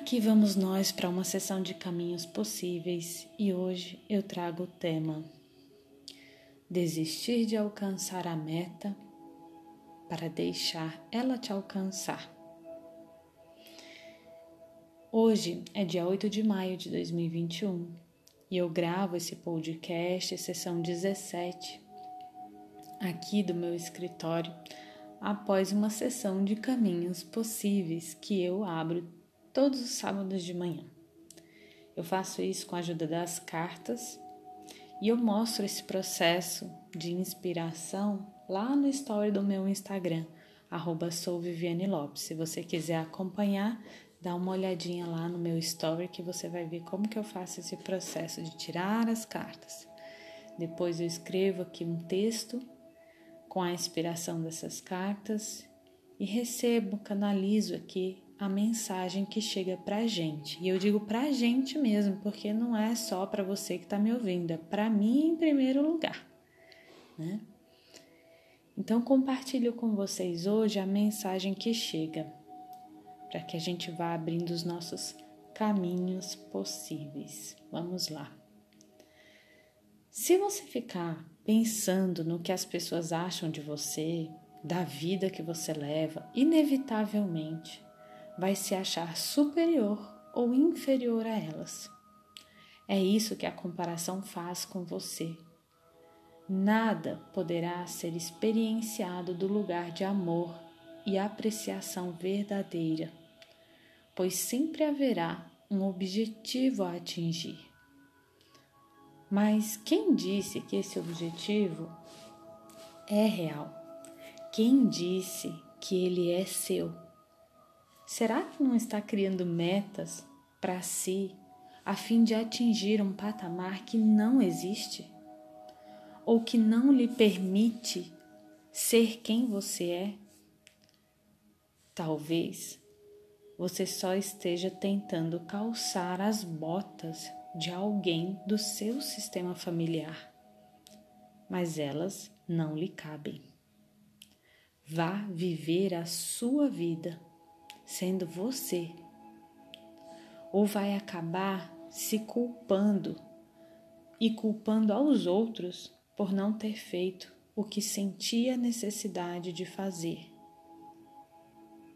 Aqui vamos nós para uma sessão de caminhos possíveis e hoje eu trago o tema Desistir de alcançar a meta para deixar ela te alcançar. Hoje é dia 8 de maio de 2021 e eu gravo esse podcast, sessão 17, aqui do meu escritório, após uma sessão de caminhos possíveis que eu abro todos os sábados de manhã. Eu faço isso com a ajuda das cartas e eu mostro esse processo de inspiração lá no story do meu Instagram, arroba Se você quiser acompanhar, dá uma olhadinha lá no meu story que você vai ver como que eu faço esse processo de tirar as cartas. Depois eu escrevo aqui um texto com a inspiração dessas cartas e recebo, canalizo aqui a mensagem que chega para gente. E eu digo para gente mesmo, porque não é só para você que está me ouvindo, é para mim em primeiro lugar, né? Então compartilho com vocês hoje a mensagem que chega, para que a gente vá abrindo os nossos caminhos possíveis. Vamos lá. Se você ficar pensando no que as pessoas acham de você, da vida que você leva, inevitavelmente vai se achar superior ou inferior a elas. É isso que a comparação faz com você. Nada poderá ser experienciado do lugar de amor e apreciação verdadeira, pois sempre haverá um objetivo a atingir. Mas quem disse que esse objetivo é real? Quem disse que ele é seu? Será que não está criando metas para si a fim de atingir um patamar que não existe? Ou que não lhe permite ser quem você é? Talvez você só esteja tentando calçar as botas de alguém do seu sistema familiar, mas elas não lhe cabem. Vá viver a sua vida sendo você, ou vai acabar se culpando e culpando aos outros por não ter feito o que sentia necessidade de fazer.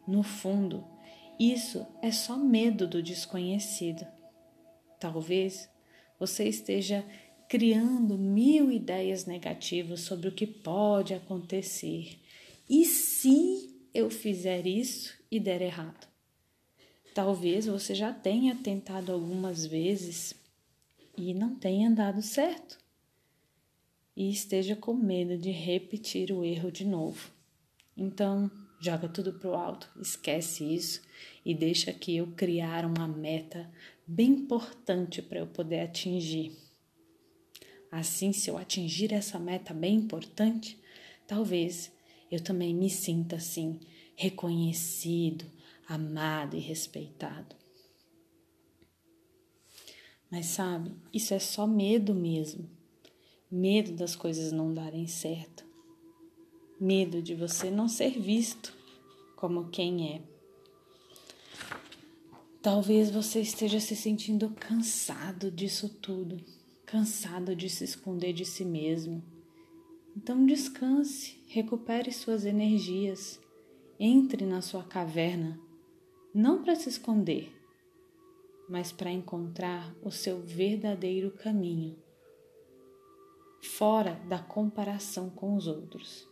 No fundo, isso é só medo do desconhecido. Talvez você esteja criando mil ideias negativas sobre o que pode acontecer. E se eu fizer isso e der errado. Talvez você já tenha tentado algumas vezes e não tenha dado certo e esteja com medo de repetir o erro de novo. Então, joga tudo pro alto, esquece isso e deixa que eu criar uma meta bem importante para eu poder atingir. Assim, se eu atingir essa meta bem importante, talvez eu também me sinta assim, reconhecido, amado e respeitado. Mas sabe, isso é só medo mesmo. Medo das coisas não darem certo. Medo de você não ser visto como quem é. Talvez você esteja se sentindo cansado disso tudo, cansado de se esconder de si mesmo então descanse, recupere suas energias, entre na sua caverna, não para se esconder, mas para encontrar o seu verdadeiro caminho, fora da comparação com os outros.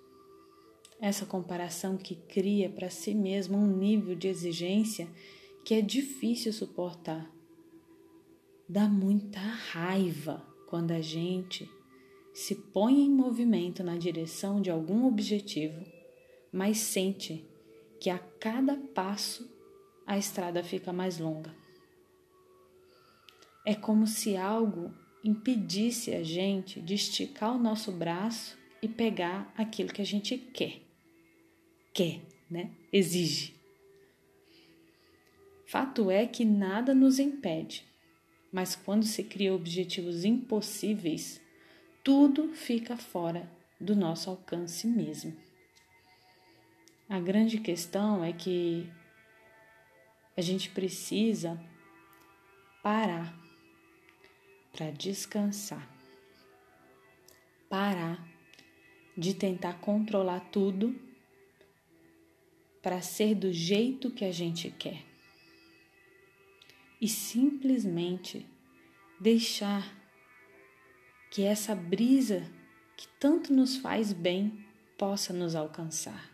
Essa comparação que cria para si mesmo um nível de exigência que é difícil suportar. Dá muita raiva quando a gente se põe em movimento na direção de algum objetivo, mas sente que a cada passo a estrada fica mais longa. É como se algo impedisse a gente de esticar o nosso braço e pegar aquilo que a gente quer. Quer, né? Exige. Fato é que nada nos impede, mas quando se cria objetivos impossíveis, tudo fica fora do nosso alcance mesmo. A grande questão é que a gente precisa parar para descansar. Parar de tentar controlar tudo para ser do jeito que a gente quer. E simplesmente deixar que essa brisa que tanto nos faz bem possa nos alcançar.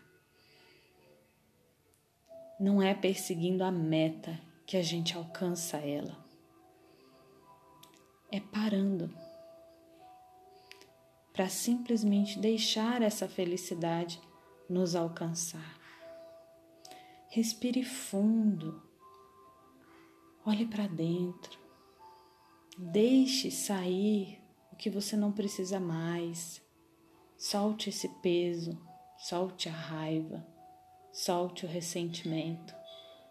Não é perseguindo a meta que a gente alcança ela. É parando para simplesmente deixar essa felicidade nos alcançar. Respire fundo. Olhe para dentro. Deixe sair que você não precisa mais. Solte esse peso, solte a raiva Solte o ressentimento,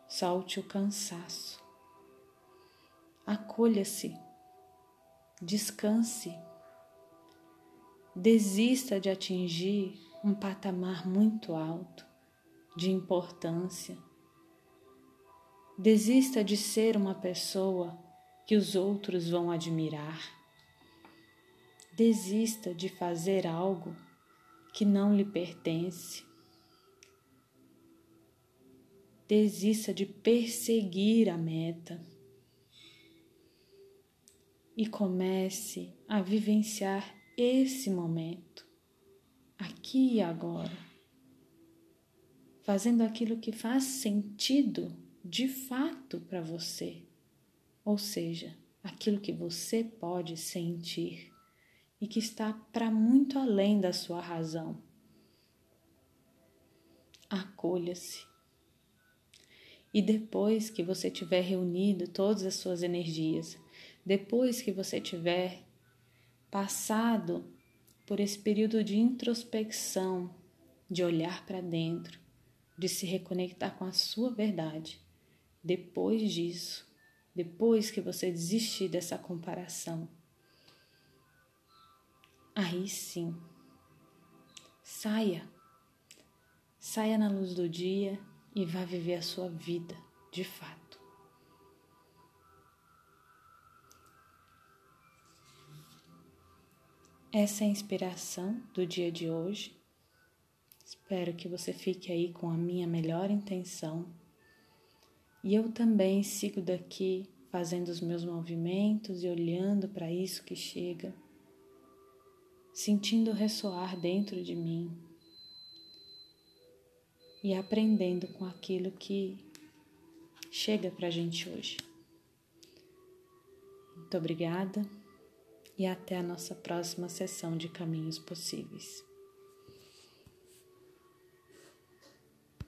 solte o cansaço. Acolha-se, descanse. Desista de atingir um patamar muito alto de importância. Desista de ser uma pessoa que os outros vão admirar. Desista de fazer algo que não lhe pertence. Desista de perseguir a meta. E comece a vivenciar esse momento, aqui e agora, fazendo aquilo que faz sentido de fato para você, ou seja, aquilo que você pode sentir e que está para muito além da sua razão. Acolha-se e depois que você tiver reunido todas as suas energias, depois que você tiver passado por esse período de introspecção, de olhar para dentro, de se reconectar com a sua verdade, depois disso, depois que você desistir dessa comparação, aí sim, saia, saia na luz do dia e vá viver a sua vida de fato. Essa é a inspiração do dia de hoje. Espero que você fique aí com a minha melhor intenção. E eu também sigo daqui fazendo os meus movimentos e olhando para isso que chega, sentindo ressoar dentro de mim e aprendendo com aquilo que chega para a gente hoje. Muito obrigada e até a nossa próxima sessão de Caminhos Possíveis.